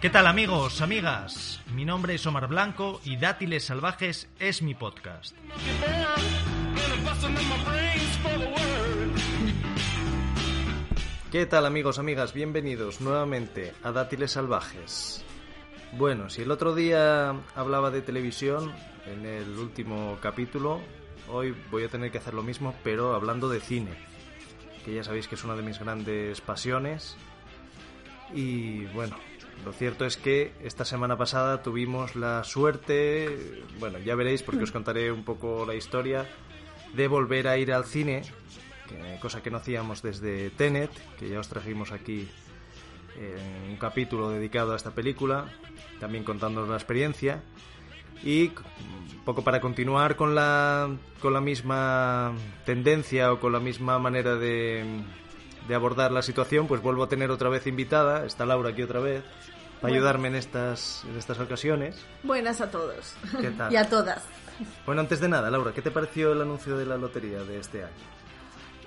¿Qué tal amigos, amigas? Mi nombre es Omar Blanco y Dátiles Salvajes es mi podcast. ¿Qué tal amigos, amigas? Bienvenidos nuevamente a Dátiles Salvajes. Bueno, si el otro día hablaba de televisión en el último capítulo, hoy voy a tener que hacer lo mismo, pero hablando de cine, que ya sabéis que es una de mis grandes pasiones. Y bueno, lo cierto es que esta semana pasada tuvimos la suerte, bueno, ya veréis porque os contaré un poco la historia, de volver a ir al cine, cosa que no hacíamos desde Tenet, que ya os trajimos aquí en un capítulo dedicado a esta película, también contándonos la experiencia. Y un poco para continuar con la, con la misma tendencia o con la misma manera de, de abordar la situación, pues vuelvo a tener otra vez invitada, está Laura aquí otra vez, para ayudarme en estas, en estas ocasiones. Buenas a todos. ¿Qué tal? y a todas. Bueno, antes de nada, Laura, ¿qué te pareció el anuncio de la lotería de este año?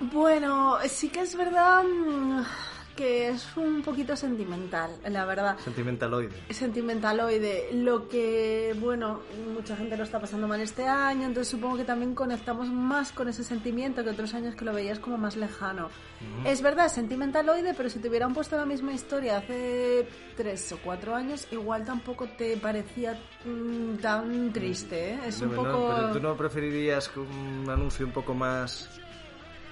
Bueno, sí que es verdad mm, que es un poquito sentimental, la verdad. Sentimentaloide. Sentimentaloide. Lo que, bueno, mucha gente lo está pasando mal este año, entonces supongo que también conectamos más con ese sentimiento que otros años que lo veías como más lejano. Es verdad, sentimentaloide, pero si te hubieran puesto la misma historia hace tres o cuatro años, igual tampoco te parecía mm, tan triste, ¿eh? Es un No, no, poco... pero tú no preferirías un anuncio un poco más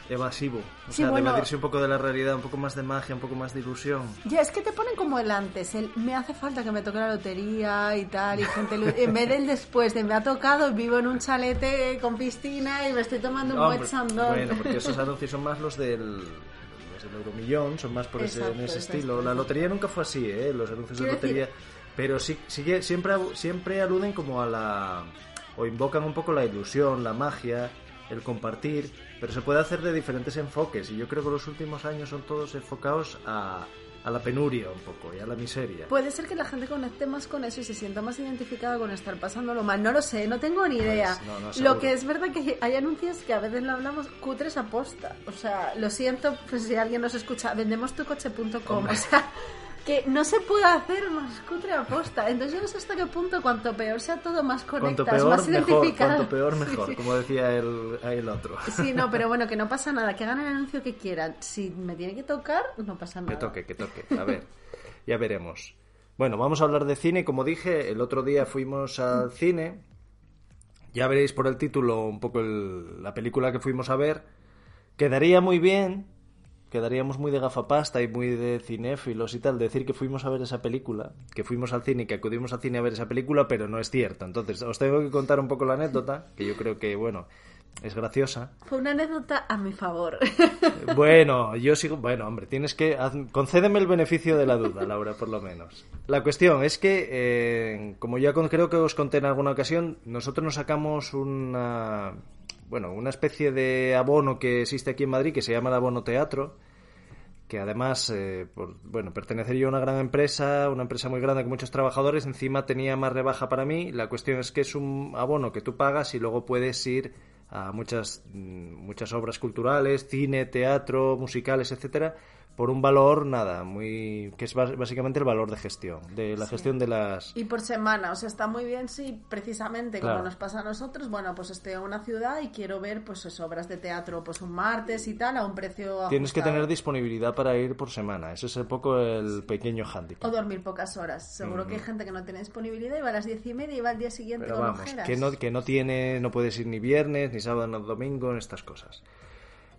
evasivo, o Sí, sea, bueno. de evadirse un poco de la realidad, un poco más de magia, un poco más de ilusión. Ya, es que te ponen como el antes, el me hace falta que me toque la lotería y tal, y gente, en vez del después de me ha tocado, vivo en un chalete con piscina y me estoy tomando un buen sandón. Bueno, porque esos anuncios son más los del, del Euromillón, son más por ese, en Exacto, ese exacto, estilo. La exacto. lotería nunca fue así, ¿eh? Los anuncios de lotería. decir- Pero sí, sigue, siempre, siempre aluden como a la... o invocan un poco la ilusión, la magia, el compartir, pero se puede hacer de diferentes enfoques y yo creo que los últimos años son todos enfocados a, a la penuria un poco y a la miseria. Puede ser que la gente conecte más con eso y se sienta más identificada con estar pasándolo mal. No lo sé, no tengo ni idea. Pues, no, no, seguro. lo que es verdad que hay anuncios que a veces lo hablamos cutres aposta. O sea, lo siento pues, si alguien nos escucha, vendemostucoche.com. Hombre. O sea, que no se puede hacer más cutre aposta. Entonces yo no sé hasta qué punto, cuanto peor sea todo, más conectas, peor, más mejor. identificado. Cuanto peor, mejor, sí. como decía el, el otro. Sí, no, pero bueno, que no pasa nada, que hagan el anuncio que quieran. Si me tiene que tocar, no pasa nada. Que toque, que toque. A ver, ya veremos. Bueno, vamos a hablar de cine. Como dije, el otro día fuimos al cine. Ya veréis por el título un poco el- la película que fuimos a ver. Quedaría muy bien, quedaríamos muy de gafapasta y muy de cinéfilos y tal, decir que fuimos a ver esa película, que fuimos al cine y que acudimos al cine a ver esa película, pero no es cierto. Entonces, os tengo que contar un poco la anécdota, que yo creo que, bueno, es graciosa. Fue una anécdota a mi favor. Bueno, yo sigo. Bueno, hombre, tienes que. haz- concédeme el beneficio de la duda, Laura, por lo menos. La cuestión es que, eh, como ya creo que os conté en alguna ocasión, nosotros nos sacamos una. Bueno, una especie de abono que existe aquí en Madrid que se llama el abono teatro. Que además, eh, por, bueno, pertenecer yo a una gran empresa, una empresa muy grande con muchos trabajadores, encima tenía más rebaja para mí. La cuestión es que es un abono que tú pagas y luego puedes ir a muchas, mm, muchas obras culturales, cine, teatro, musicales, etcétera, por un valor, nada, muy que es básicamente el valor de gestión, de la gestión de las... Y por semana, o sea, está muy bien si precisamente Claro. como nos pasa a nosotros, bueno, pues estoy en una ciudad y quiero ver pues eso, obras de teatro pues un martes y tal a un precio Tienes que tener disponibilidad para ir por semana, ese es un poco el pequeño O hándicap. dormir pocas horas. Seguro que hay gente que no tiene disponibilidad y va a las diez y media y va al día siguiente Pero con vamos, ojeras. que no, que no tiene, no puedes ir ni viernes, ni sábado, ni domingo, en estas cosas.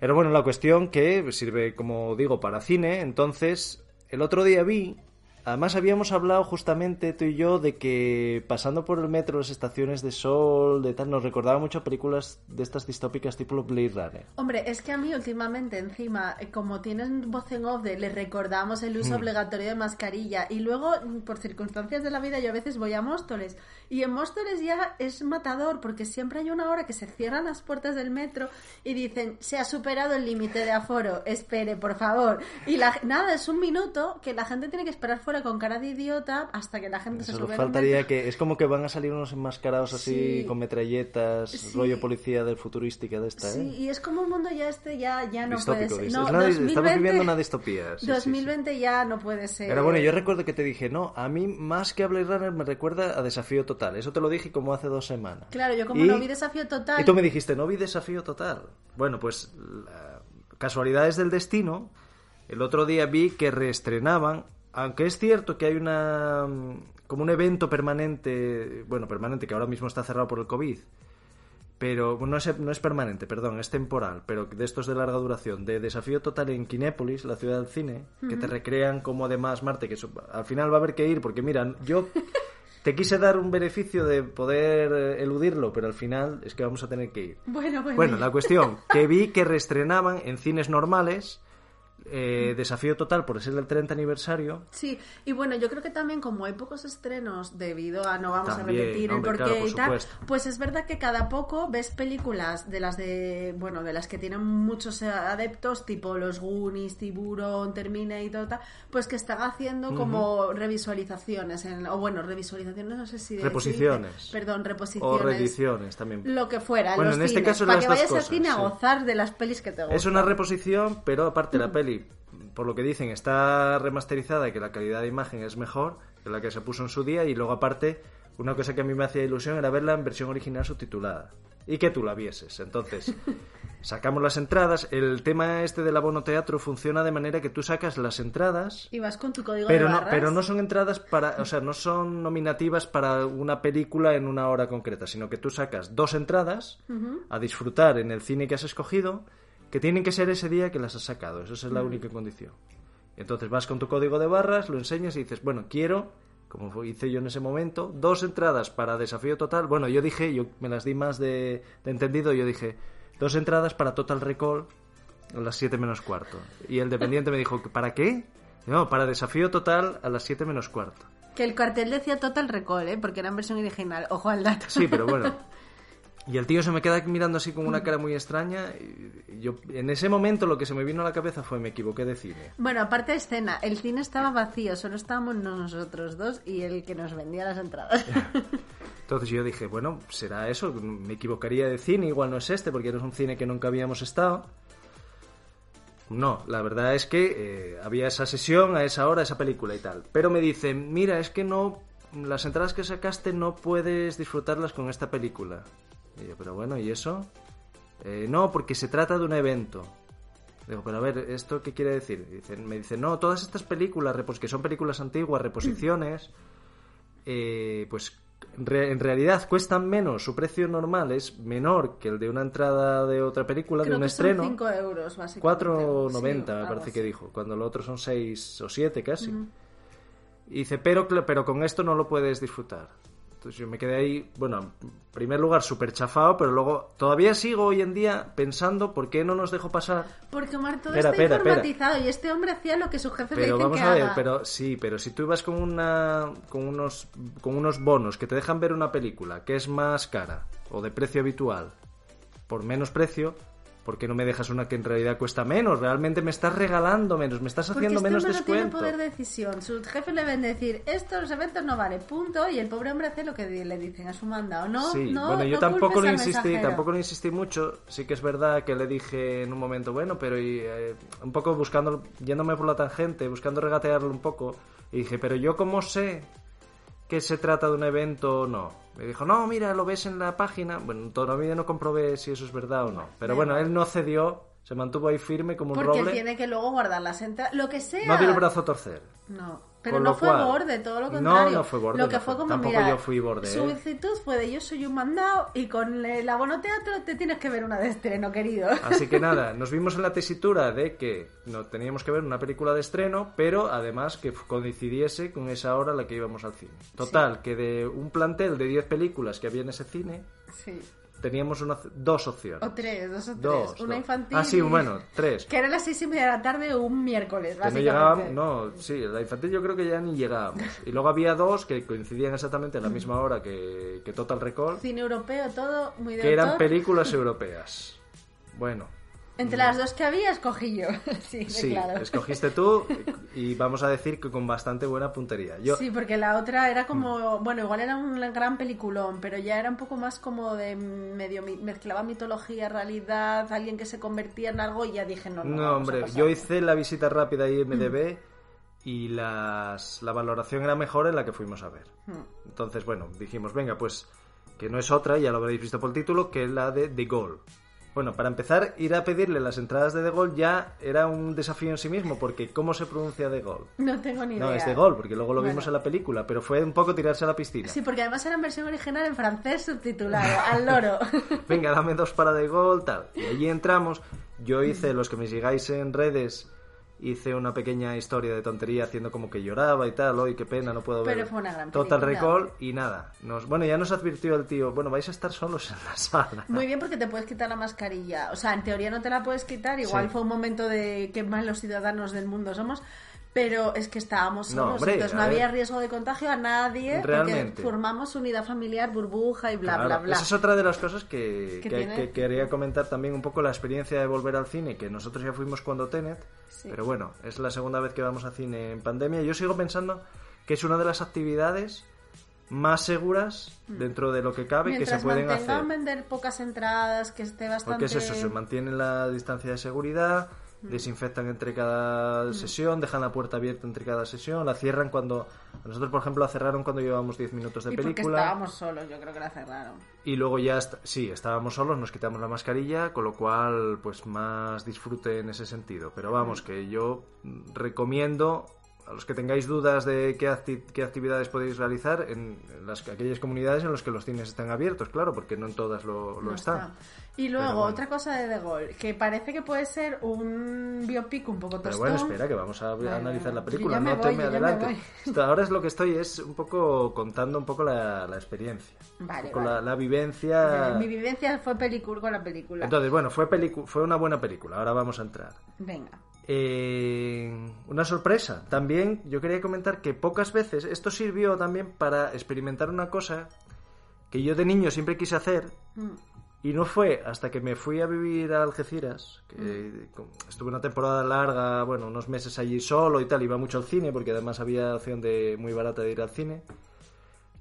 Pero bueno, la cuestión que sirve, como digo, para cine, entonces, el otro día vi, además habíamos hablado justamente tú y yo de que pasando por el metro, las estaciones de sol, de tal, nos recordaba mucho a películas de estas distópicas tipo Blade Runner. Hombre, es que a mí últimamente encima, eh, como tienen voz en off de les recordamos el uso obligatorio de mascarilla y luego mm, por circunstancias de la vida yo a veces voy a Móstoles y en Móstoles ya es matador porque siempre hay una hora que se cierran las puertas del metro y dicen se ha superado el límite de aforo, espere por favor y la, nada, es un minuto que la gente tiene que esperar fuera fuera con cara de idiota hasta que la gente se Solo sube. faltaría que es como que van a salir unos enmascarados así Sí. con metralletas, Sí. rollo policía del futurística de esta, Sí, ¿eh? y es como un mundo ya este ya, ya no puede Distópico, ser. dis- No, es una- estamos 2020 viviendo una distopía. sí, sí, sí. 2020 ya no puede ser. Pero bueno, yo recuerdo que te dije, no, a mí más que a Blade Runner me recuerda a Desafío Total. Eso te lo dije como hace dos semanas. Claro, yo como Y- no vi desafío total. Y tú me dijiste, no vi Desafío Total. Bueno, pues la- casualidades del destino. El otro día vi que reestrenaban, aunque es cierto que hay una mm, como un evento permanente, bueno, permanente que ahora mismo está cerrado por el COVID, pero no es, no es permanente, perdón, es temporal, pero de estos de larga duración, de Desafío Total en Kinépolis, la ciudad del cine, que te recrean como además Marte, que eso- al final va a haber que ir, porque mira, yo te quise dar un beneficio de poder eh, eludirlo, pero al final es que vamos a tener que ir. Bueno, bueno. Bueno, la cuestión, que vi que reestrenaban en cines normales eh, Desafío Total por ser el 30 aniversario. Sí, y bueno, yo creo que también como hay pocos estrenos debido a no vamos También, a repetir el porqué claro, por y tal, supuesto. pues es verdad que cada poco ves películas de las de, bueno, de las que tienen muchos adeptos, tipo los Goonies, Tiburón, Terminator, tal, pues que están haciendo como revisualizaciones, en, o bueno, revisualizaciones, no sé si... de- Reposiciones. dice- perdón, O reposiciones. reediciones también. Lo que fuera, Bueno, los en este caso para las que vayas cosas, al cine a gozar de las pelis que te gustan. Es una reposición, pero aparte la peli, por lo que dicen, está remasterizada y que la calidad de imagen es mejor que la que se puso en su día. Y luego aparte, una cosa que a mí me hacía ilusión era verla en versión original subtitulada. Y que tú la vieses. Entonces, sacamos las entradas. El tema este del abono teatro funciona de manera que tú sacas las entradas Y vas con tu código pero de no, barras. pero no son entradas para, o sea, no son nominativas para una película en una hora concreta, sino que tú sacas dos entradas a disfrutar en el cine que has escogido, que tienen que ser ese día que las has sacado. Esa es la única condición. Entonces vas con tu código de barras, lo enseñas y dices, bueno, quiero, como hice yo en ese momento, dos entradas para Desafío Total. Bueno, yo dije, yo me las di más de, de entendido, yo dije, dos entradas para Total Recall a las 7 menos cuarto. Y el dependiente me dijo, ¿para qué? No, para Desafío Total a las 7 menos cuarto. Que el cartel decía Total Recall, ¿eh? porque era en versión original. Ojo al dato. Sí, pero bueno. Y el tío se me queda mirando así con una cara muy extraña. Y yo, en ese momento lo que se me vino a la cabeza fue me equivoqué de cine. Bueno, aparte de escena, el cine estaba vacío, solo estábamos nosotros dos y el que nos vendía las entradas. Entonces yo dije, bueno, será eso, me equivocaría de cine, igual no es este, porque es un cine que nunca habíamos estado. No, la verdad es que eh, había esa sesión a esa hora, esa película y tal. Pero me dicen, mira, es que no, las entradas que sacaste no puedes disfrutarlas con esta película. Y yo, pero bueno, ¿y eso? "Eh, no, porque se trata de un evento. Digo, pero a ver, ¿esto qué quiere decir? Dicen, me dicen, no, todas estas películas, repos- que son películas antiguas, reposiciones, eh, pues re- en realidad cuestan menos, su precio normal es menor que el de una entrada de otra película, Creo de un que estreno. son 5 euros, básicamente. 4.90 Sí, me parece así. que dijo, cuando lo otro son 6 o 7 casi. Y dice, pero, pero con esto no lo puedes disfrutar. Entonces yo me quedé ahí, bueno, en primer lugar súper chafado, pero luego todavía sigo hoy en día pensando por qué no nos dejó pasar. Porque Omar todo Espera, está informatizado y este hombre hacía lo que su jefe le Pero dice vamos que a ver, haga. pero sí, pero si tú ibas con una con unos con unos bonos que te dejan ver una película que es más cara o de precio habitual por menos precio, ¿por qué no me dejas una que en realidad cuesta menos? Realmente me estás regalando menos, me estás haciendo menos hombre no tiene descuento. poder de decisión. Su jefe le ven decir, estos eventos no vale, punto, y el pobre hombre hace lo que le dicen a su mandado. No, Sí, no, bueno, yo no tampoco lo insistí, mensajero. tampoco lo insistí mucho. Sí que es verdad que le dije en un momento, bueno, pero y, eh, un poco buscando, yéndome por la tangente, buscando regatearlo un poco, y dije, pero yo cómo sé que se trata de un evento o no. Me dijo, no, mira, lo ves en la página. Bueno, todavía no comprobé si eso es verdad o no. Pero bueno, él no cedió, se mantuvo ahí firme como un Porque roble. tiene que luego guardar las entradas, lo que sea. No dio el brazo a torcer. No, pero no fue cual- borde, todo lo No, contrario. no fue borde, Lo que no fue fue- como, tampoco mira, yo fui borde, Su ¿eh? actitud fue de yo soy un mandado y con el abono teatro te tienes que ver una de estreno, querido. Así que nada, nos vimos en la tesitura de que no teníamos que ver una película de estreno, pero además que coincidiese con esa hora a la que íbamos al cine. Total, que de un plantel de 10 películas que había en ese cine, Sí. Teníamos una, dos opciones. O tres, dos o tres. Dos, una dos. infantil. Ah, sí, bueno, tres. Que era las seis y media de la tarde un miércoles, Que no básicamente. llegábamos, no, sí, la infantil yo creo que ya ni llegábamos. Y luego había dos que coincidían exactamente a la misma hora que, que Total Recall, Cine europeo, todo muy de que eran películas europeas. Bueno, Entre las dos que había, escogí yo. sí, Sí, claro. escogiste tú y vamos a decir que con bastante buena puntería. Yo, Sí, porque la otra era como, bueno, igual era un gran peliculón, pero ya era un poco más como de medio mezclaba mitología, realidad, alguien que se convertía en algo y ya dije, no, no. No, hombre, yo hice la visita rápida a IMDB y las, la valoración era mejor en la que fuimos a ver. Hmm. Entonces, bueno, dijimos, venga, pues que no es otra, ya lo habréis visto por el título, que es la de The Goal. Bueno, para empezar, ir a pedirle las entradas de The Goal ya era un desafío en sí mismo, porque ¿cómo se pronuncia The Goal? No tengo ni idea. No, es The Goal, porque luego lo Bueno. vimos en la película, pero fue un poco tirarse a la piscina. Sí, porque además era en versión original en francés subtitulado, al loro. venga, dame dos para de gol, tal. Y allí entramos. Yo hice, los que me sigáis en redes, hice una pequeña historia de tontería haciendo como que lloraba y tal. Hoy, qué pena, no puedo ver. Pero fue una gran Total. Recall y nada. Nos, bueno, ya nos advirtió el tío, bueno, vais a estar solos en la sala. Muy bien porque te puedes quitar la mascarilla. O sea, en teoría no te la puedes quitar. Igual Sí. fue un momento de qué malos ciudadanos del mundo somos. Pero es que estábamos No, solos, hombre, entonces no había ver. riesgo de contagio a nadie Realmente. porque formamos unidad familiar, burbuja y bla, Claro, bla, bla. Esa es otra de las cosas que, Que que- quería comentar también un poco la experiencia de volver al cine, que nosotros ya fuimos cuando Tenet, Sí. pero bueno, es la segunda vez que vamos a cine en pandemia. Yo sigo pensando que es una de las actividades más seguras dentro de lo que cabe Mm. Mientras que se pueden hacer. vender pocas entradas, que esté bastante... Porque es eso, se mantienen la distancia de seguridad, Mm. Desinfectan entre cada sesión, dejan la puerta abierta entre cada sesión, la cierran cuando... Nosotros, por ejemplo, la cerraron cuando llevábamos 10 minutos de y porque película. estábamos solos, yo creo que la cerraron. Y luego ya, est- sí, estábamos solos, nos quitamos la mascarilla, con lo cual, pues más disfrute en ese sentido. Pero vamos, que yo mm, recomiendo a los que tengáis dudas de qué, acti- qué actividades podéis realizar en, las, aquellas comunidades en las que los cines están abiertos, claro, porque no en todas lo, lo No están. está. Y luego, Pero bueno. otra cosa de The Gaulle, que parece que puede ser un biopic un poco Pero tostón. bueno, espera, que vamos a analizar la película, no voy, te me yo ya me adelante. ahora es lo que estoy, es un poco contando un poco la, la experiencia, Vale, vale. La, la vivencia. Mi vivencia fue película con la película. Entonces, bueno, fue, fue una buena película, ahora vamos a entrar. Venga. Eh, una sorpresa. También yo quería comentar que pocas veces esto sirvió también para experimentar una cosa que yo de niño siempre quise hacer Mm. y no fue hasta que me fui a vivir a Algeciras, que con- estuve una temporada larga, bueno, unos meses allí solo y tal, iba mucho al cine porque además había opción de muy barata de ir al cine,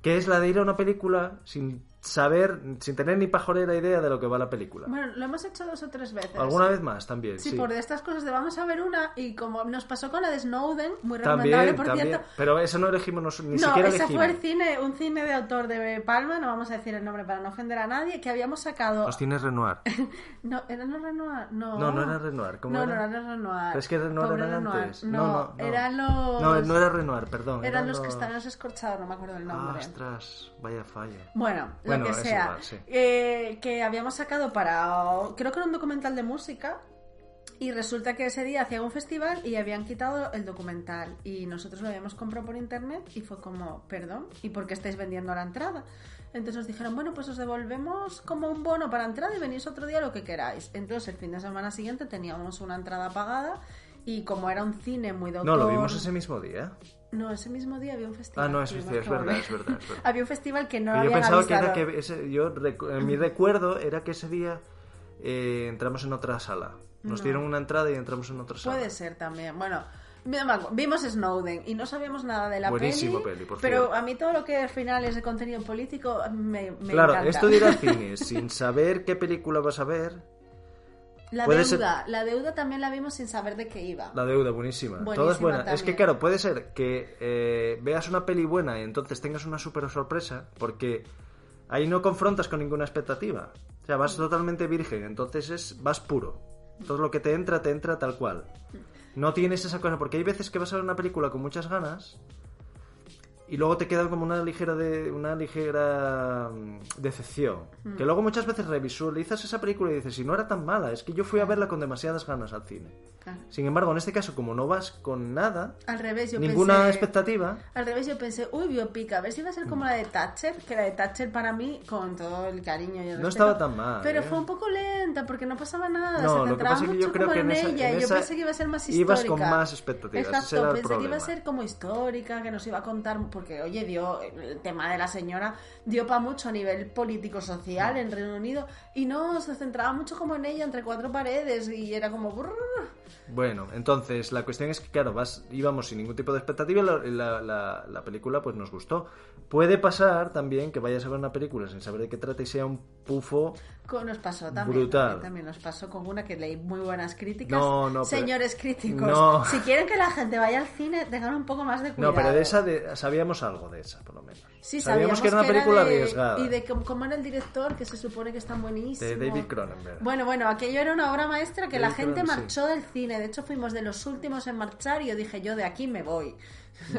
que es la de ir a una película sin saber, sin tener ni pajolera idea de lo que va la película. Bueno, lo hemos hecho dos o tres veces. Alguna vez más también, Sí, sí. por de estas cosas de vamos a ver una y como nos pasó con la de Snowden, muy También, recomendable, por también. cierto. Pero eso no elegimos, nos- ni no, siquiera ese elegimos. fue el cine, un cine de autor de Palma, no vamos a decir el nombre para no ofender a nadie, que habíamos sacado... Los tienes Renoir. No, ¿era no Renoir? No. No, no era Renoir, ¿cómo no, era? no, era Renoir. Pero es que Renoir Pobre era Renoir. antes. No, No, no, no. eran los... No, no era Renoir, perdón. Eran los que están en los escorchados, no me acuerdo el nombre. Ah, ostras, vaya falla. Bueno, Bueno, lo que sea. igual, sí. Eh, que habíamos sacado para. Creo que era un documental de música. Y resulta que ese día hacía un festival y habían quitado el documental. Y nosotros lo habíamos comprado por internet y fue como, perdón, ¿y por qué estáis vendiendo la entrada? Entonces nos dijeron, bueno, pues os devolvemos como un bono para entrada y venís otro día lo que queráis. Entonces el fin de semana siguiente teníamos una entrada pagada y como era un cine muy de No, lo autor- vimos ese mismo día. No, ese mismo día había un festival. Ah, no, es, verdad, es verdad, es verdad. Había un festival que no yo habían pensaba que era avisado. que ese, yo recu- en mi recuerdo era que ese día eh, entramos en otra sala. Nos No. dieron una entrada y entramos en otra sala. Puede ser también. Bueno, vimos Snowden y no sabíamos nada de la Buenísimo peli. peli, por pero a mí todo lo que al final es de contenido político me, me Claro, esto de ir al cine sin saber qué película vas a ver, La puede deuda, la deuda también la vimos sin saber de qué iba. La deuda, buenísima. Buenísima Todo es buena. Es que, claro, puede ser que eh, veas una peli buena y entonces tengas una súper sorpresa, porque ahí no confrontas con ninguna expectativa. O sea, vas totalmente virgen, entonces es vas puro. Todo lo que te entra, te entra tal cual. No tienes esa cosa, porque hay veces que vas a ver una película con muchas ganas y luego te queda como una ligera de una ligera mm, decepción que luego muchas veces revisualizas esa película y dices si no era tan mala es que yo fui a verla con demasiadas ganas al cine Claro. sin embargo en este caso como no vas con nada Al revés, yo ninguna pensé... expectativa Al revés, yo pensé, uy, biopic, a ver si va a ser como la de Thatcher, que la de Thatcher para mí, con todo el cariño y el No respeto, estaba tan mal, Pero ¿eh? fue un poco lenta, porque no pasaba nada, No, se lo que centraba pasa es que mucho yo creo como que en, esa- ella, en yo esa pensé que iba a ser más histórica. ibas con más expectativas, Exacto, era el pensé que iba a ser como histórica, que nos iba a contar, porque oye, dio el tema de la señora dio para mucho a nivel político-social en Reino Unido y no se centraba mucho como en ella entre cuatro paredes y era como... Bueno, entonces la cuestión es que, claro, vas, íbamos sin ningún tipo de expectativa y la, la, la, película pues nos gustó. Puede pasar también que vayas a ver una película sin saber de qué trata y sea un pufo nos pasó también, brutal. También, nos pasó con una que leí muy buenas críticas. No, no, Señores críticos, si quieren que la gente vaya al cine, tengan un poco más de cuidado. No, pero de esa de, sabíamos algo de esa, por lo menos. Sí, sabíamos, que era una película arriesgada. Y de cómo era el director, que se supone que está buenísimo. De David Cronenberg. Bueno, bueno, aquello era una obra maestra que la gente marchó del cine. De hecho, fuimos de los últimos en marchar y yo dije, yo de aquí me voy.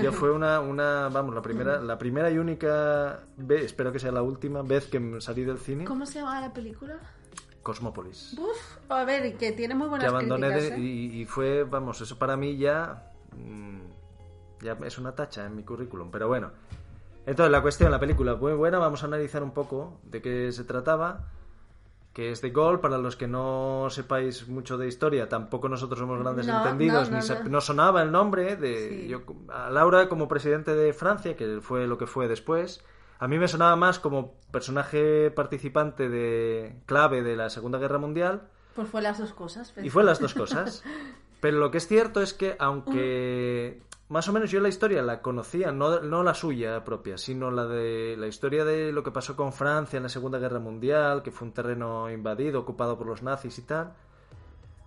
Yo fue una, una, vamos, la primera, la primera y única vez, espero que sea la última vez que salí del cine. ¿Cómo se llama la película? Cosmópolis. Uf, a ver, que tiene muy buenas que abandoné críticas, ¿eh? y, fue, vamos, eso para mí ya, mm, ya es una tacha en mi currículum, pero bueno. Entonces, la cuestión, la película, muy buena, vamos a analizar un poco de qué se trataba que es de Gol, para los que no sepáis mucho de historia, tampoco nosotros somos grandes entendidos, ni no, sonaba el nombre de yo, a Laura como presidente de Francia, que fue lo que fue después. A mí me sonaba más como personaje participante de clave de la Segunda Guerra Mundial. Pues fue las dos cosas. Y fue las dos cosas. Pero lo que es cierto es que aunque más o menos yo la historia la conocía, no, no la suya propia, sino la de la historia de lo que pasó con Francia en la Segunda Guerra Mundial, que fue un terreno invadido, ocupado por los nazis y tal.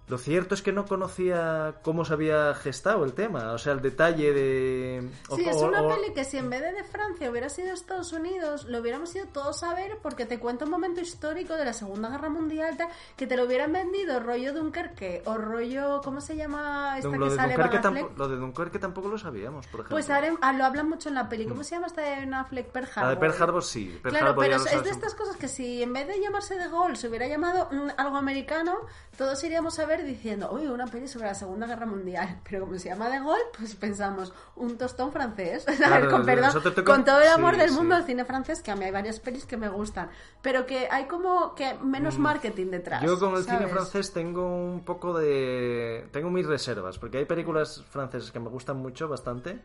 Lo cierto es que no conocía cómo se había gestado el tema, o sea, el detalle de... Sí, es una peli que si en vez de de Francia hubiera sido Estados Unidos, lo hubiéramos ido todos a ver porque te cuenta un momento histórico de la Segunda Guerra Mundial, que te lo hubieran vendido rollo Dunkerque o rollo... ¿Cómo se llama esta lo que de sale Dunkerque Lo de Dunkerque tampoco lo sabíamos, por ejemplo. Pues ah, lo hablan mucho en la peli. ¿Cómo mm. se llama esta de Affleck? Pearl Harbor. La de Pearl Harbor sí. claro, pero es de estas cosas que si en vez de llamarse de Gol se hubiera llamado mm, algo americano, todos iríamos a ver diciendo, uy, una peli sobre la Segunda Guerra Mundial, pero como se llama De Gaulle, pues pensamos, un tostón francés. con, perdón, con todo el amor del mundo al cine francés, que a mí hay varias pelis que me gustan, pero que hay como que menos mm. marketing detrás. Yo con el cine francés tengo un poco de... tengo mis reservas, porque hay películas francesas que me gustan mucho, bastante,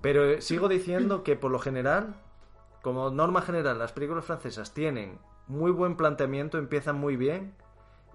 pero sigo diciendo que por lo general, como norma general, las películas francesas tienen muy buen planteamiento, empiezan muy bien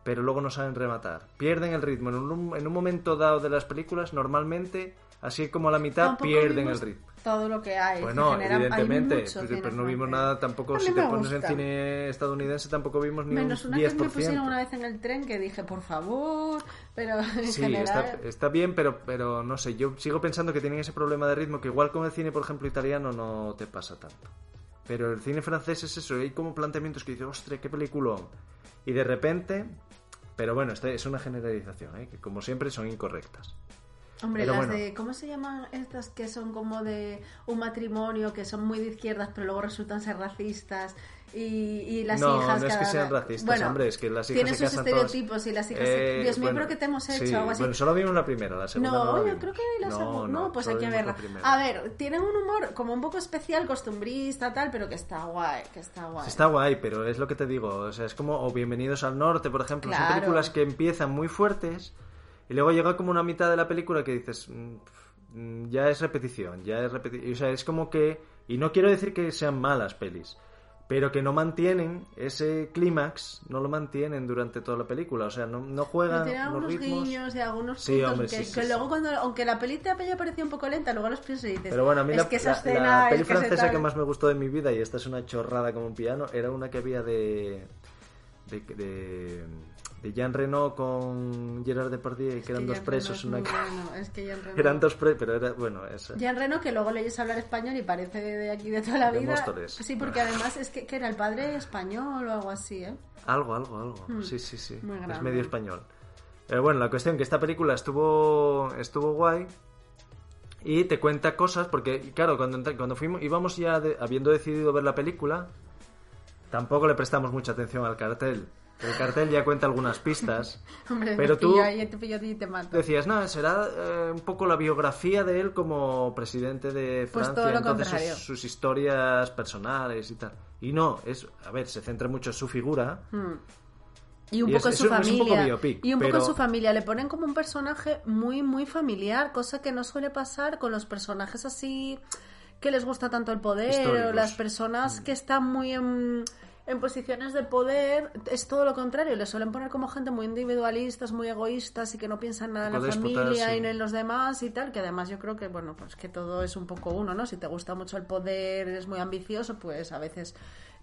pero luego no saben rematar. Pierden el ritmo. En un, en un momento dado de las películas, normalmente, así como a la mitad, pierden el ritmo. Todo lo que hay. Bueno, evidentemente, pero, no vimos nada tampoco. Si te pones en cine estadounidense, tampoco vimos ni Menos un 10%. que me pusieron una vez en el tren que dije, por favor, pero en sí, general... está, está, bien, pero, pero no sé, yo sigo pensando que tienen ese problema de ritmo que igual con el cine, por ejemplo, italiano no te pasa tanto. Pero el cine francés es eso, hay como planteamientos que dices, ostre, qué película. Y de repente pero bueno, esta es una generalización, ¿eh? que como siempre son incorrectas. Hombre, las de. ¿Cómo se llaman estas que son como de un matrimonio, que son muy de izquierdas, pero luego resultan ser racistas? Y, y las no, hijas. No, es que sean racistas, hombre, es que las hijas. Tienen sus estereotipos y las hijas. Eh, Dios mío, creo que te hemos hecho algo así. Bueno, solo vimos la primera, la segunda. No, yo creo que la segunda. No, pues hay que verla. A ver, tienen un humor como un poco especial, costumbrista, tal, pero que está guay, que está guay. Está guay, pero es lo que te digo. O sea, es como o Bienvenidos al Norte, por ejemplo. Son películas que empiezan muy fuertes y luego llega como una mitad de la película que dices. Mm, ya es repetición, ya es repetición. O sea, es como que. Y no quiero decir que sean malas pelis pero que no mantienen ese clímax, no lo mantienen durante toda la película, o sea, no, no juegan tiene algunos ritmos. guiños y algunos puntos que, luego cuando, aunque la peli te parecido un poco lenta, luego los piensas y dices, pero bueno, a mí es la, que esa escena, la peli francesa que, que más me gustó de mi vida, y esta es una chorrada como un piano, era una que había de, de, de de Jean Reno con Gerard Depardieu, que eran dos presos. Una... es que Jean Reno... Eran dos presos, pero era, bueno, esa. Jean Reno, que luego leyes hablar español y parece de aquí de toda la de vida. Móstoles. Sí, porque además es que, que, era el padre español o algo así, ¿eh? Algo, algo, algo. Hmm. Sí, sí, sí. es medio español. Pero bueno, la cuestión que esta película estuvo, estuvo guay y te cuenta cosas, porque claro, cuando, cuando fuimos, íbamos ya habiendo decidido ver la película, tampoco le prestamos mucha atención al cartel. El cartel ya cuenta algunas pistas. pero tú decías, no, será eh, un poco la biografía de él como presidente de pues Francia, entonces sus, historias personales y tal. Y no, es, a ver, se centra mucho en su figura. Hmm. Y un poco en su familia. y un poco en su familia. Le ponen como un personaje muy, muy familiar, cosa que no suele pasar con los personajes así que les gusta tanto el poder Históricos. o las personas que están muy en, en posiciones de poder es todo lo contrario, les suelen poner como gente muy individualistas, muy egoístas y que no piensan nada en la familia déspotas, sí. y en los demás y tal, que además yo creo que bueno, pues que todo es un poco uno, ¿no? Si te gusta mucho el poder, eres muy ambicioso, pues a veces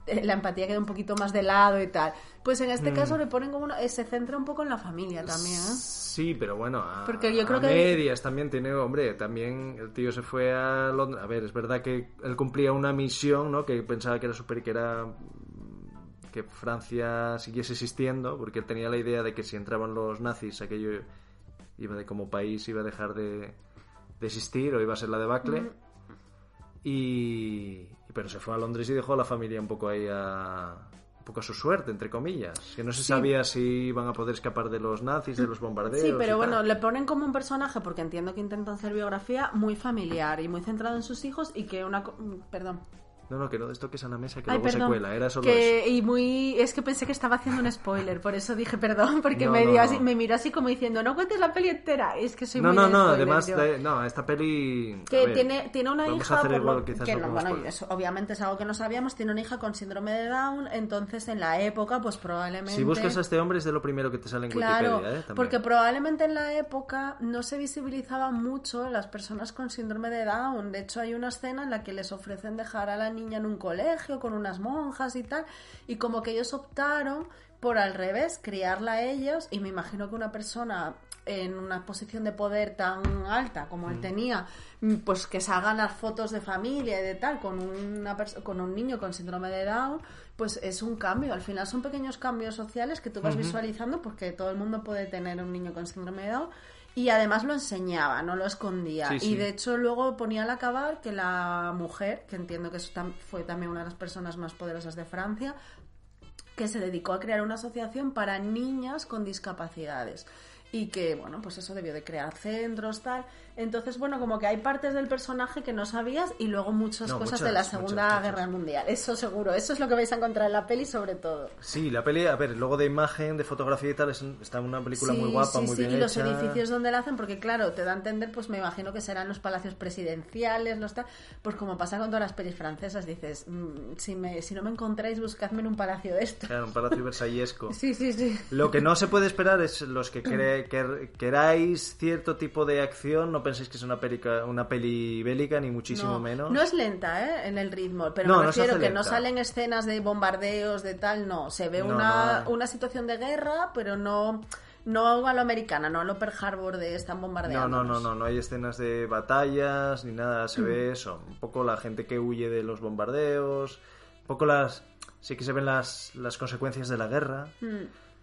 eh, la empatía queda un poquito más de lado y tal. Pues en Mm. este caso le ponen como una, eh, se centra un poco en la familia también, ¿eh? Sí, pero bueno, a, Porque yo creo a que- medias también tiene, hombre, también el tío se fue a Londres. A ver, es verdad que él cumplía una misión, ¿no? Que pensaba que era super, que era mm, que Francia siguiese existiendo, porque él tenía la idea de que si entraban los nazis, aquello iba de como país iba a dejar de, de existir o iba a ser la debacle. Y, pero se fue a Londres y dejó a la familia un poco ahí a un poco a su suerte, entre comillas. Que no se sabía si iban a poder escapar de los nazis, de los bombardeos. Sí, pero bueno, tal. le ponen como un personaje, porque entiendo que intentan hacer biografía muy familiar y muy centrado en sus hijos y que una... mm, Perdón. No, no, que no toques a la mesa, que Ay, luego perdón. se cuela. Era solo que, eso. Y muy... Es que pensé que estaba haciendo un spoiler, por eso dije perdón, porque No, me, no, dio no. así- me miró así como diciendo, no cuentes la peli entera. Es que soy No, muy no, no, spoiler, además, de- no, esta peli... que ver, tiene, tiene una hija por igual, lo- que no no, bueno eso obviamente es algo que no sabíamos tiene una hija con síndrome de Down entonces en la época pues probablemente Si buscas a este hombre es de lo primero que te sale en Claro, Wikipedia, ¿eh? También. porque probablemente en la época no se visibilizaban mucho las personas con síndrome de Down. De hecho, hay una escena en la que les ofrecen dejar a la niña en un colegio con unas monjas y tal, y como que ellos optaron por al revés, criarla a ellos, y me imagino que una persona en una posición de poder tan alta como Mm. él tenía, mm, pues que salgan las fotos de familia y de tal con una con un niño con síndrome de Down, pues es un cambio. Al final son pequeños cambios sociales que tú vas visualizando porque todo el mundo puede tener un niño con síndrome de Down. Y además lo enseñaba, no lo escondía. Sí, sí. Y de hecho luego ponía al acabar que la mujer, que entiendo que fue también una de las personas más poderosas de Francia, que se dedicó a crear una asociación para niñas con discapacidades y que, bueno, pues eso debió de crear centros, tal. Entonces, bueno, como que hay partes del personaje que no sabías y luego muchas No, cosas muchas, de la Segunda muchas. Guerra Mundial. Eso seguro, eso es lo que vais a encontrar en la peli sobre todo. Sí, la peli, a ver, luego de imagen, de fotografía y tal, es, está una película muy guapa, muy sí, bien y los hecha. edificios donde la hacen, porque claro, te da a entender, pues me imagino que serán los palacios presidenciales, los tal, pues como pasa con todas las pelis francesas, dices, mm, si, me, si no me encontráis, buscadme en un palacio de esto. Claro, un palacio versallesco. Sí, sí, sí. Lo que no se puede esperar es los que queráis cierto tipo de acción, no penséis que es una, pelica- una peli bélica, ni muchísimo no, menos. no es lenta, ¿eh? En el ritmo, pero No, me no refiero hace que no lenta. salen escenas de bombardeos, de tal, no. Se ve No, una, no. una situación de guerra, pero no, no a lo americana, no a lo Pearl Harbor de están No, bombardeando. no, no, no, no hay escenas de batallas ni nada, Mm. se ve eso, un poco la gente que huye de los bombardeos, un poco las... Sí que se ven las, las consecuencias de la guerra,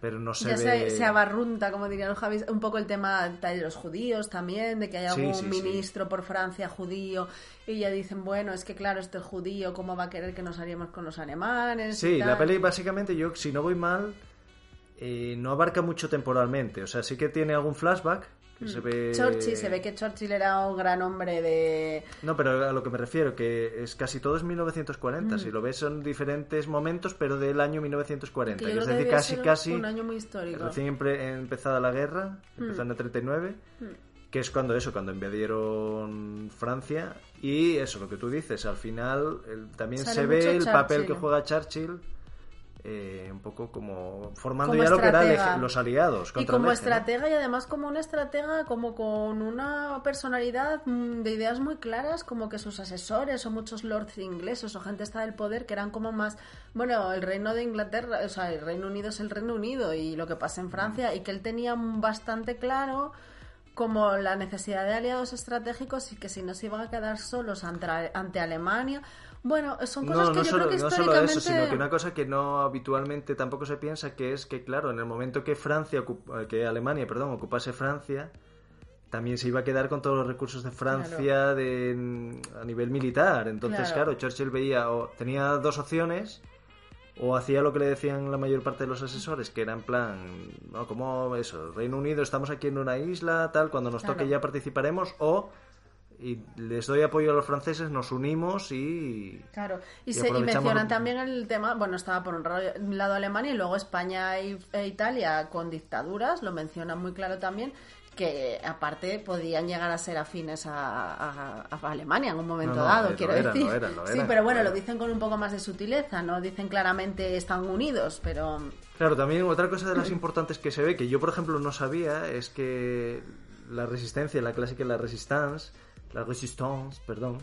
pero no se ya ve... se, se abarrunta, como dirían los Javis, un poco el tema de los judíos también, de que hay algún sí, sí. ministro por Francia judío y ya dicen, bueno, es que claro, este judío, ¿cómo va a querer que nos haríamos con los alemanes? Sí, y la tal? peli básicamente yo, si no voy mal, eh, no abarca mucho temporalmente, o sea, sí que tiene algún flashback que se ve... Mm. Churchill, se ve que Churchill era un gran hombre de... No, pero a lo que me refiero, que es casi todo es 1940. Si lo ves, son diferentes momentos, pero del año 1940. Mm. que es decir, casi, casi un año muy histórico. recién empezada la guerra, empezó en el 39, que es cuando eso, cuando invadieron Francia. Y eso, lo que tú dices, al final el- también Sale se ve el papel que juega Churchill. Eh, un poco como formando Como ya lo que eran los aliados Y como estratega y además como una estratega como con una personalidad mm, de ideas muy claras como que sus asesores o muchos lords ingleses o gente está del poder que eran como más bueno el reino de Inglaterra o sea el Reino Unido es el Reino Unido y lo que pasa en Francia y que él tenía bastante claro como la necesidad de aliados estratégicos y que si no se iban a quedar solos ante, ante Alemania bueno son cosas No, que no yo solo, creo que no solo eso, sino que una cosa que no habitualmente tampoco se piensa que es que, claro, en el momento que Francia, eh, que Alemania, perdón, ocupase Francia, también se iba a quedar con todos los recursos de Francia de, a nivel militar. Entonces, Claro. claro, Churchill veía, o tenía dos opciones, o hacía lo que le decían la mayor parte de los asesores, que era en plan, no, como eso, Reino Unido, estamos aquí en una isla, tal, cuando nos Claro. toque ya participaremos, o y les doy apoyo a los franceses, nos unimos y Claro, y, Y se, y mencionan también el tema, bueno, estaba por un lado Alemania y luego España e Italia con dictaduras, lo mencionan muy claro también, que aparte podían llegar a ser afines a, a- a Alemania en un momento No, no, dado, quiero eran, decir. lo eran, lo sí, eran, pero bueno, lo dicen con un poco más de sutileza, no dicen claramente están unidos, pero Claro, también otra cosa de las importantes que se ve, que yo por ejemplo no sabía, es que la resistencia, la clásica la resistance, la resistance, perdón,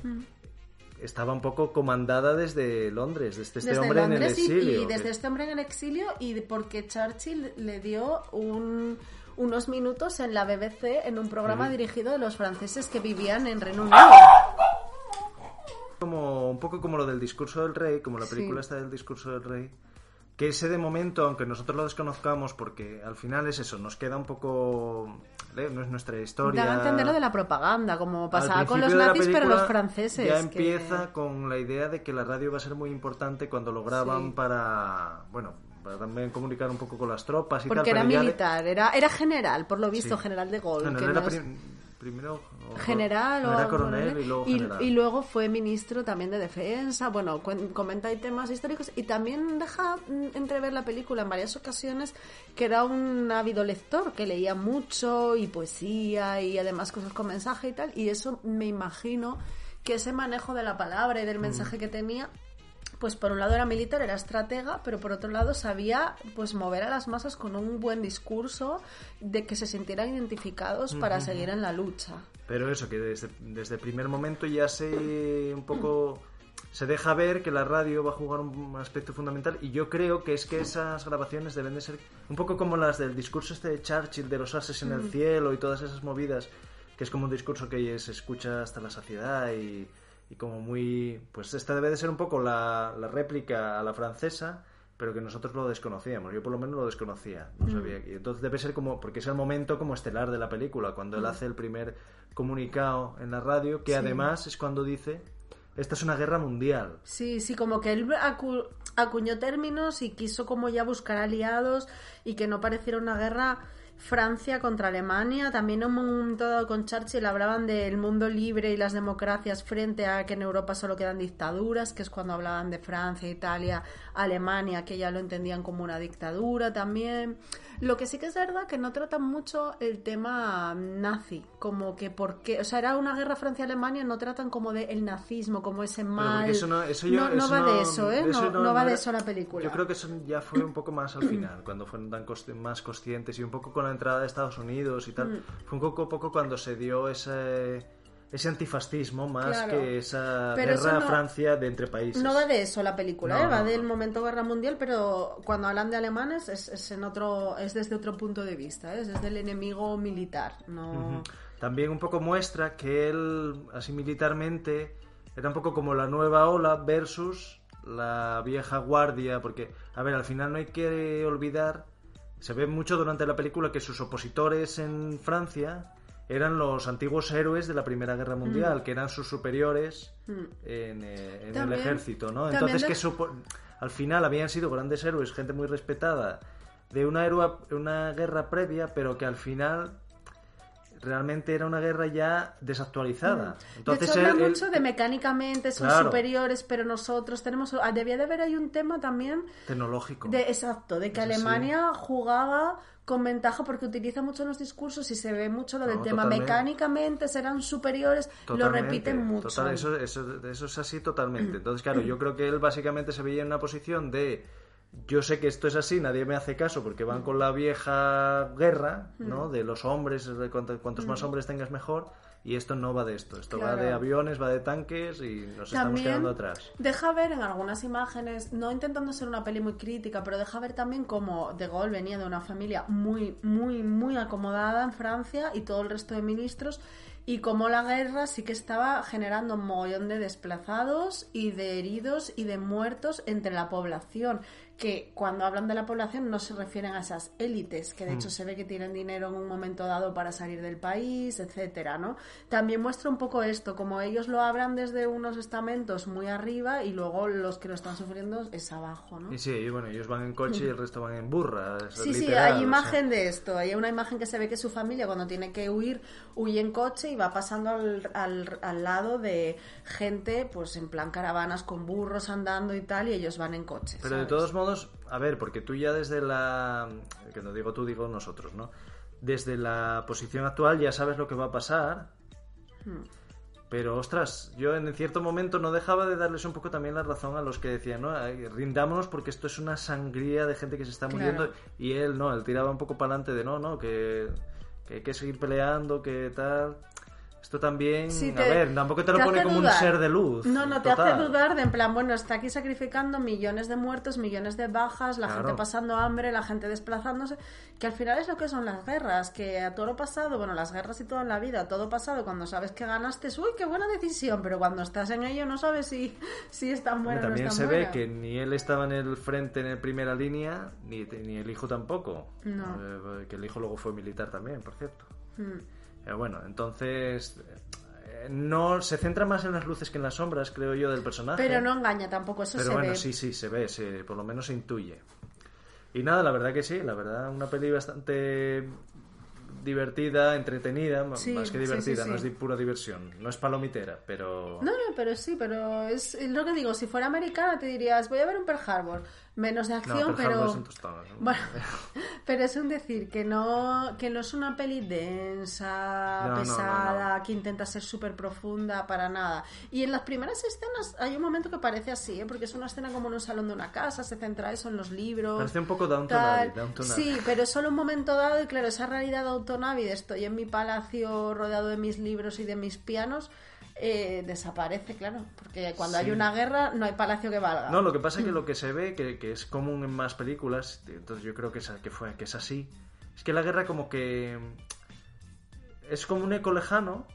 estaba un poco comandada desde Londres, desde este desde hombre Londres en y- el exilio. y, desde que- este hombre en el exilio y porque Churchill le dio un- unos minutos en la BBC en un programa Sí. dirigido a los franceses que vivían en Reino Unido. como un poco como lo del discurso del rey, como la Sí. película está del discurso del rey, que ese de momento, aunque nosotros lo desconozcamos, porque al final es eso, nos queda un poco, eh, no es nuestra historia. A entender lo de la propaganda, como pasaba con los nazis, pero los franceses. Ya que- empieza con la idea de que la radio va a ser muy importante cuando lo graban Sí. para, bueno, para también comunicar un poco con las tropas y Porque tal. era militar, era, era general, por lo visto, Sí. general de Gaulle. Bueno, que era no es- prim- primero o- general o coronel y luego y, general. y luego fue ministro también de defensa. Bueno comenta ahí temas históricos. Y también deja mm, entrever la película en varias ocasiones que era un ávido lector que leía mucho y poesía y además cosas con mensaje y tal. Y eso me imagino que ese manejo de la palabra y del mensaje que tenía pues por un lado era militar, era estratega, pero por otro lado sabía pues mover a las masas con un buen discurso de que se sintieran identificados para seguir en la lucha. Pero eso, que desde, desde el primer momento ya se un poco se deja ver que la radio va a jugar un aspecto fundamental y yo creo que es que esas grabaciones deben de ser un poco como las del discurso este de Churchill de los ases en el cielo y todas esas movidas, que es como un discurso que se escucha hasta la saciedad y, y como muy... Pues esta debe de ser un poco la, la réplica a la francesa, pero que nosotros lo desconocíamos. Yo por lo menos lo desconocía, no sabía. Y entonces debe ser como... Porque es el momento como estelar de la película, cuando él hace el primer comunicado en la radio, que además es cuando dice, esta es una guerra mundial. Sí, sí, como que él acu- acuñó términos y quiso como ya buscar aliados y que no pareciera una guerra Francia contra Alemania. También en un momento dado con Churchill hablaban del mundo libre y las democracias frente a que en Europa solo quedan dictaduras, que es cuando hablaban de Francia, Italia, Alemania, que ya lo entendían como una dictadura también. Lo que sí que es verdad que no tratan mucho el tema nazi, como que porque, o sea, era una guerra Francia-Alemania, no tratan como de el nazismo, como ese mal. eso no, eso yo- no, no eso va de eso, ¿eh? eso no, no va de eso la película. Yo creo que eso ya fue un poco más al final, cuando fueron tan más conscientes y un poco con la entrada de Estados Unidos y Mm. tal. Fue un poco, poco cuando se dio ese, ese antifascismo más Claro. que esa Pero guerra no- Francia de entre países. No va de eso la película, No, ¿eh? va no, del momento guerra mundial, pero cuando hablan de alemanes es, es en otro, es desde otro punto de vista, ¿eh? es desde el enemigo militar, no. También un poco muestra que él, así militarmente, era un poco como la nueva ola versus la vieja guardia, porque, a ver, al final no hay que olvidar, se ve mucho durante la película que sus opositores en Francia eran los antiguos héroes de la Primera Guerra Mundial, que eran sus superiores en, eh, en el Mm. Ejército, ¿no? Entonces que supo- al final habían sido grandes héroes, gente muy respetada de una, héroe- una guerra previa, pero que al final realmente era una guerra ya desactualizada. Entonces de hecho, él- habla él- mucho de mecánicamente son Claro. superiores, pero nosotros tenemos. ah, Debía de haber hay un tema también tecnológico. de exacto, de que Eso sí. Alemania jugaba con ventaja porque utiliza mucho los discursos y se ve mucho lo del No, tema totalmente. mecánicamente serán superiores, lo repiten mucho. total, eso, eso, eso es así Mm. totalmente. Entonces, claro, yo creo que él básicamente se veía en una posición de yo sé que esto es así, nadie me hace caso porque Mm. van con la vieja guerra, ¿no? De los hombres, de cuanto- cuantos más hombres tengas mejor. Y esto no va de esto. Esto va Mm. De aviones, va de tanques y nos estamos quedando atrás. Deja ver en algunas imágenes, no intentando ser una peli muy crítica, pero deja ver también cómo De Gaulle venía de una familia muy, muy, muy acomodada en Francia y todo el resto de ministros, y cómo la guerra sí que estaba generando un mogollón de desplazados y de heridos y de muertos entre la población. Que cuando hablan de la población no se refieren a esas élites, que de hecho se ve que tienen dinero en un momento dado para salir del país, etcétera, ¿no? También muestra un poco esto, como ellos lo hablan desde unos estamentos muy arriba y luego los que lo están sufriendo es abajo, ¿no? Y sí, y bueno, ellos van en coche y el resto van en burra. Sí, sí, literal, hay o sea. imagen de esto. Hay una imagen que se ve que su familia cuando tiene que huir, huye en coche y va pasando al, al, al lado de gente, pues en plan caravanas con burros andando y tal, y ellos van en coche. Pero de ¿sabes? todos modos, a ver, porque tú ya desde la... Que no digo tú, digo nosotros, ¿no? desde la posición actual ya sabes lo que va a pasar. Hmm. Pero, ostras, yo en cierto momento no dejaba de darles un poco también la razón a los que decían, no, rindámonos porque esto es una sangría de gente que se está muriendo. Claro. Y él, no, él tiraba un poco para adelante de, no, no, que, que hay que seguir peleando, que tal. Esto también, Sí, a ver, tampoco te lo te pone como un ser de luz. No, no, te hace dudar de en plan, bueno, está aquí sacrificando millones de muertos, millones de bajas, la Claro. gente pasando hambre, la gente desplazándose, que al final es lo que son las guerras, que a todo lo pasado, bueno, las guerras y todo en la vida, todo pasado, cuando sabes que ganaste, uy, qué buena decisión, pero cuando estás en ello no sabes si, si es tan buena o no También se ve que ni él estaba en el frente en primera línea, ni, ni el hijo tampoco. No. Eh, que el hijo luego fue militar también, por cierto. Mm. Pero bueno, entonces eh, no se centra más en las luces que en las sombras, creo yo, del personaje. Pero no engaña tampoco, eso Pero se bueno, ve. sí, sí, se ve, se, por lo menos se intuye. Y nada, la verdad que sí, la verdad, una peli bastante divertida, entretenida, Sí, más que sí, divertida, sí. no es de pura diversión, no es palomitera, pero... No, no, pero sí, pero es es lo que digo, si fuera americana te dirías, voy a ver un Pearl Harbor, menos de acción, pero... Bueno, pero es un decir que no, que no es una peli densa, No, pesada, que intenta ser súper profunda, para nada. Y en las primeras escenas hay un momento que parece así, ¿eh? porque es una escena como en un salón de una casa, se centra eso en los libros. Parece un poco Downton tal. Abbey, Downton Abbey. Sí, pero es solo un momento dado y claro, esa realidad de Downton Abbey de estoy en mi palacio rodeado de mis libros y de mis pianos eh, desaparece, claro, porque cuando hay una guerra no hay palacio que valga. No, lo que pasa es que lo que se ve, que, que es común en más películas, entonces yo creo que es, que, fue, que es así, es que la guerra como que es como un eco lejano,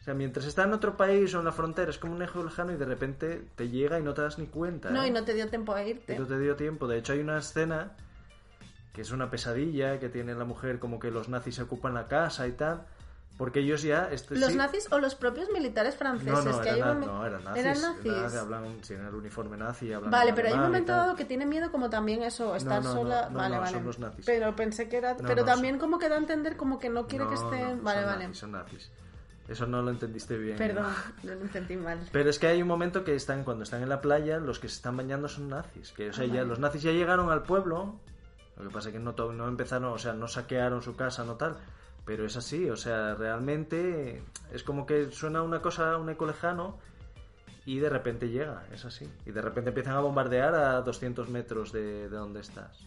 o sea, mientras está en otro país o en la frontera, es como un eco lejano y de repente te llega y no te das ni cuenta. No, ¿eh? y no te dio tiempo a irte. Y no te dio tiempo. De hecho, hay una escena que es una pesadilla, que tiene la mujer como que los nazis se ocupan la casa y tal, porque ellos ya... Este, Los sí- nazis o los propios militares franceses. No, no, que eran, hay un no, eran nazis. Eran nazis. hablan, tienen el uniforme nazi hablan Vale, pero hay un momento dado que tiene miedo como también eso, estar no, sola. no, vale, no, vale. son los nazis. Pero pensé que era. Pero también como que da a entender como que no quiere que estén. vale, son vale. Nazis, son nazis. Eso no lo entendiste bien. Perdón, no lo entendí mal. Pero es que hay un momento que están, cuando están en la playa, los que se están bañando son nazis. Que, o sea, Ah, ya, vale. los nazis ya llegaron al pueblo. Lo que pasa es que no, no empezaron, o sea, no saquearon su casa, no tal. Pero es así, o sea, realmente es como que suena una cosa, un eco lejano y de repente llega, es así. Y de repente empiezan a bombardear a 200 metros de, de donde estás.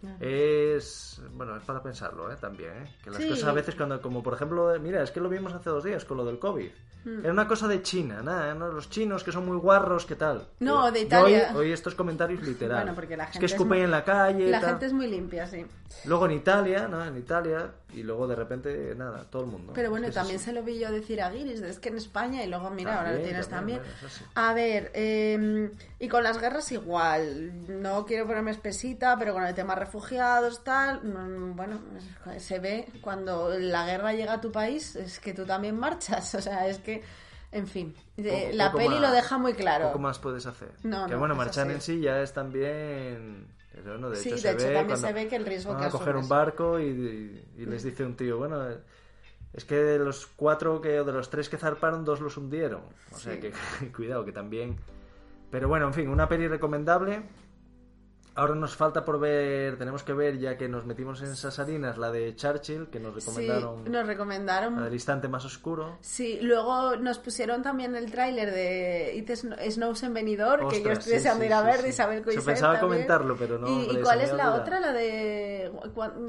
Claro. Es, bueno, es para pensarlo, ¿eh? También, ¿eh? Que las Sí. cosas a veces cuando, como por ejemplo, mira, es que lo vimos hace dos días con lo del COVID. Mm. Era una cosa de China, nada, ¿no? Los chinos que son muy guarros, ¿qué tal? No, de Italia. Hoy, estos comentarios literal. Bueno, porque la es que es escupen muy- en la calle. La tal. gente es muy limpia, sí. Luego en Italia, ¿no? En Italia, y luego de repente, nada, todo el mundo. Pero bueno, también así. se lo vi yo decir a Guiris, es que en España y luego mira, ahora lo tienes también. A ver, eh, y con las guerras igual, no quiero ponerme espesita, pero con el tema refugiados, tal, mm, bueno, se ve cuando la guerra llega a tu país, es que tú también marchas, o sea, es que, en fin, eh, Poco- la poco peli más- lo deja muy claro. Poco más puedes hacer. No, que no, bueno, marchar en sí ya es también. Pero bueno, de Sí, hecho, de se hecho ve también cuando se ve que el riesgo van que a coger un barco y, y- y les dice un tío, bueno, es que de los cuatro que, o de los tres que zarparon, dos los hundieron. O sea Sí. que cuidado, que también. Pero bueno, en fin, una peli recomendable. Ahora nos falta por ver, tenemos que ver, ya que nos metimos en esas harinas, la de Churchill, que nos Sí, recomendaron, nos recomendaron la del instante más oscuro. Sí, luego nos pusieron también el tráiler de It Sn- Snows en Venidor, que yo estoy sí, deseando sí, ir a sí, ver, sí. de Isabel Yo Coixet pensaba también. comentarlo, pero no, ¿Y, y cuál es la otra? ¿La de,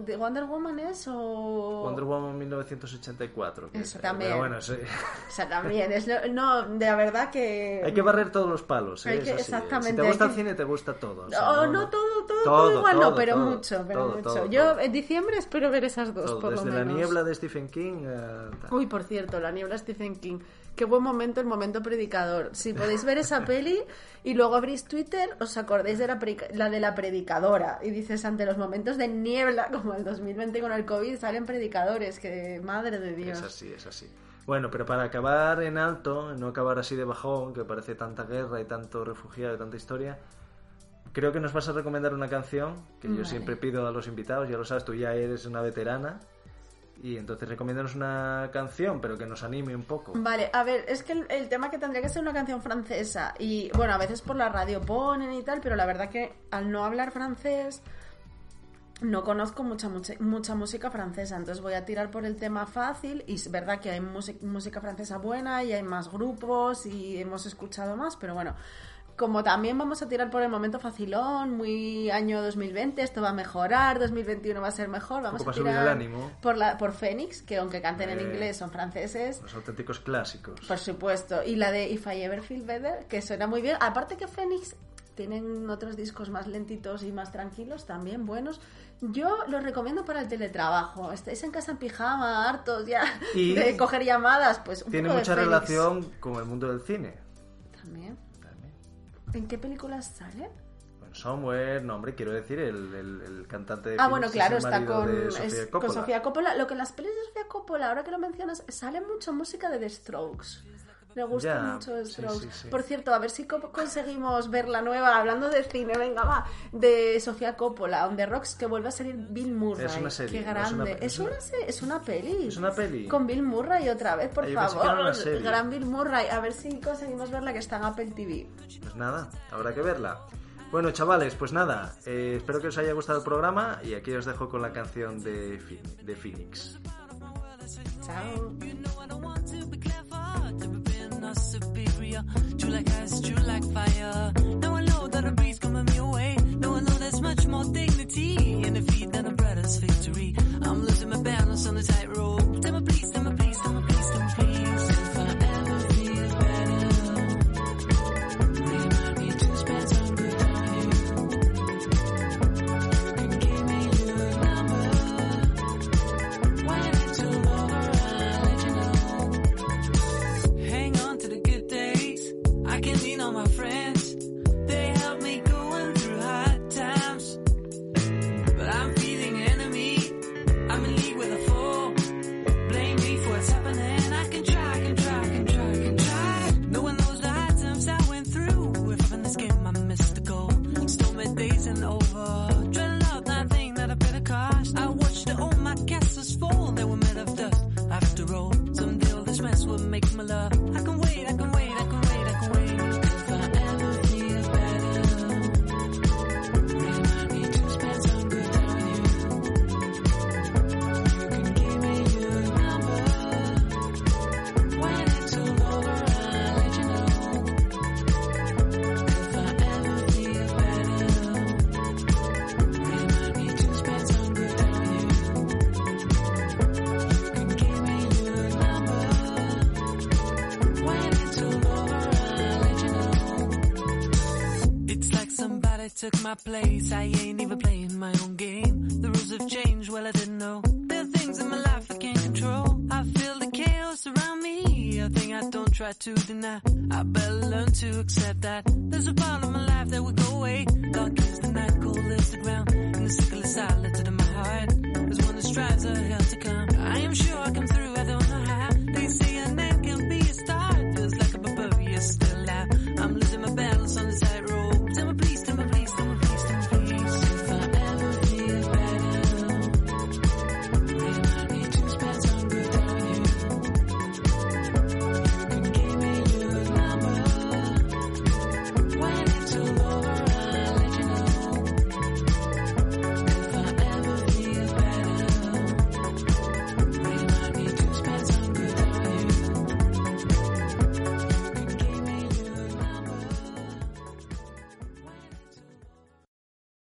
de Wonder Woman es o...? Wonder Woman 1984. que Eso es- también. Pero bueno, sí. O sea, también, es lo- no, de la verdad que... Hay que barrer todos los palos. ¿eh? Que- así, ¿eh? exactamente, Si te gusta que- el cine, te gusta todo. o sea, No, no, todo, todo, todo, Todo, igual, no, todo, pero todo, mucho, pero mucho. Yo en diciembre espero ver esas dos, por Desde lo la menos. niebla de Stephen King. tal. Uy, por cierto, La niebla Stephen King. Qué buen momento, el momento predicador. Si podéis ver esa peli y luego abrís Twitter, os acordáis de la, la de la predicadora. Y dices, ante los momentos de niebla, como el 2020 con el COVID, salen predicadores. Que madre de Dios. Es así, es así. Bueno, pero para acabar en alto, no acabar así de bajón, que parece tanta guerra y tanto refugiado y tanta historia, creo que nos vas a recomendar una canción que yo siempre pido a los invitados, ya lo sabes, tú ya eres una veterana. Y entonces recomiéndanos una canción, pero que nos anime un poco. Vale, a ver, es que el, el tema que tendría que ser una canción francesa y bueno, a veces por la radio ponen y tal, pero la verdad que al no hablar francés no conozco mucha, mucha, mucha música francesa, entonces voy a tirar por el tema fácil y es verdad que hay música francesa buena y hay más grupos y hemos escuchado más, pero bueno, como también vamos a tirar por el momento facilón, muy año 2020, esto va a mejorar, 2021 va a ser mejor, vamos a tirar el ánimo. por la por Fénix, que aunque canten en Eh, inglés son franceses. Los auténticos clásicos. Por supuesto. Y la de If I Ever Feel Better, que suena muy bien. Aparte que Phoenix tienen otros discos más lentitos y más tranquilos, también buenos. Yo los recomiendo para el teletrabajo. Estáis en casa en pijama, hartos ya Y de coger llamadas, pues un Tiene poco de mucha Phoenix. relación con el mundo del cine. También. ¿En qué películas sale? Bueno, Somewhere, no, hombre, quiero decir, el, el- el cantante de Ah, bueno, claro, está con, es- Sofía con Coppola. Sofía Coppola. Lo que en las pelis de Sofía Coppola, ahora que lo mencionas, sale mucha música de The Strokes. Le gusta Ya, mucho sí, Strokes. sí, sí. Por cierto, a ver si co- conseguimos ver la nueva, hablando de cine, venga, va, de Sofía Coppola, On The Rocks, que vuelve a salir Bill Murray. Es una serie, Qué no es una grande. es, una, es una peli. Es una peli. Con Bill Murray otra vez, por yo favor. era una serie. Gran Bill Murray. A ver si conseguimos verla que está en Apple TV. Pues nada, habrá que verla. Bueno, chavales, pues nada, eh, espero que os haya gustado el programa y aquí os dejo con la canción de, de Phoenix. Chao. Superior. True like ice, true like fire. Now I know that a breeze coming me away. Now I know there's much more dignity in defeat than a brother's victory. I'm losing my balance on the tightrope. took my place. I ain't even playing my own game. The rules have changed, well I didn't know. There are things in my life I can't control. I feel the chaos around me, a thing I don't try to deny. I better learn to accept that. There's a part of my life that will go away. God gives the night, cold lifts the ground. And the sickle is silent in my heart. There's one that strives a hell to come. I am sure I come through, I don't know how. They say a name can be a star. Feels like above, you still out. I'm losing my balance on the side.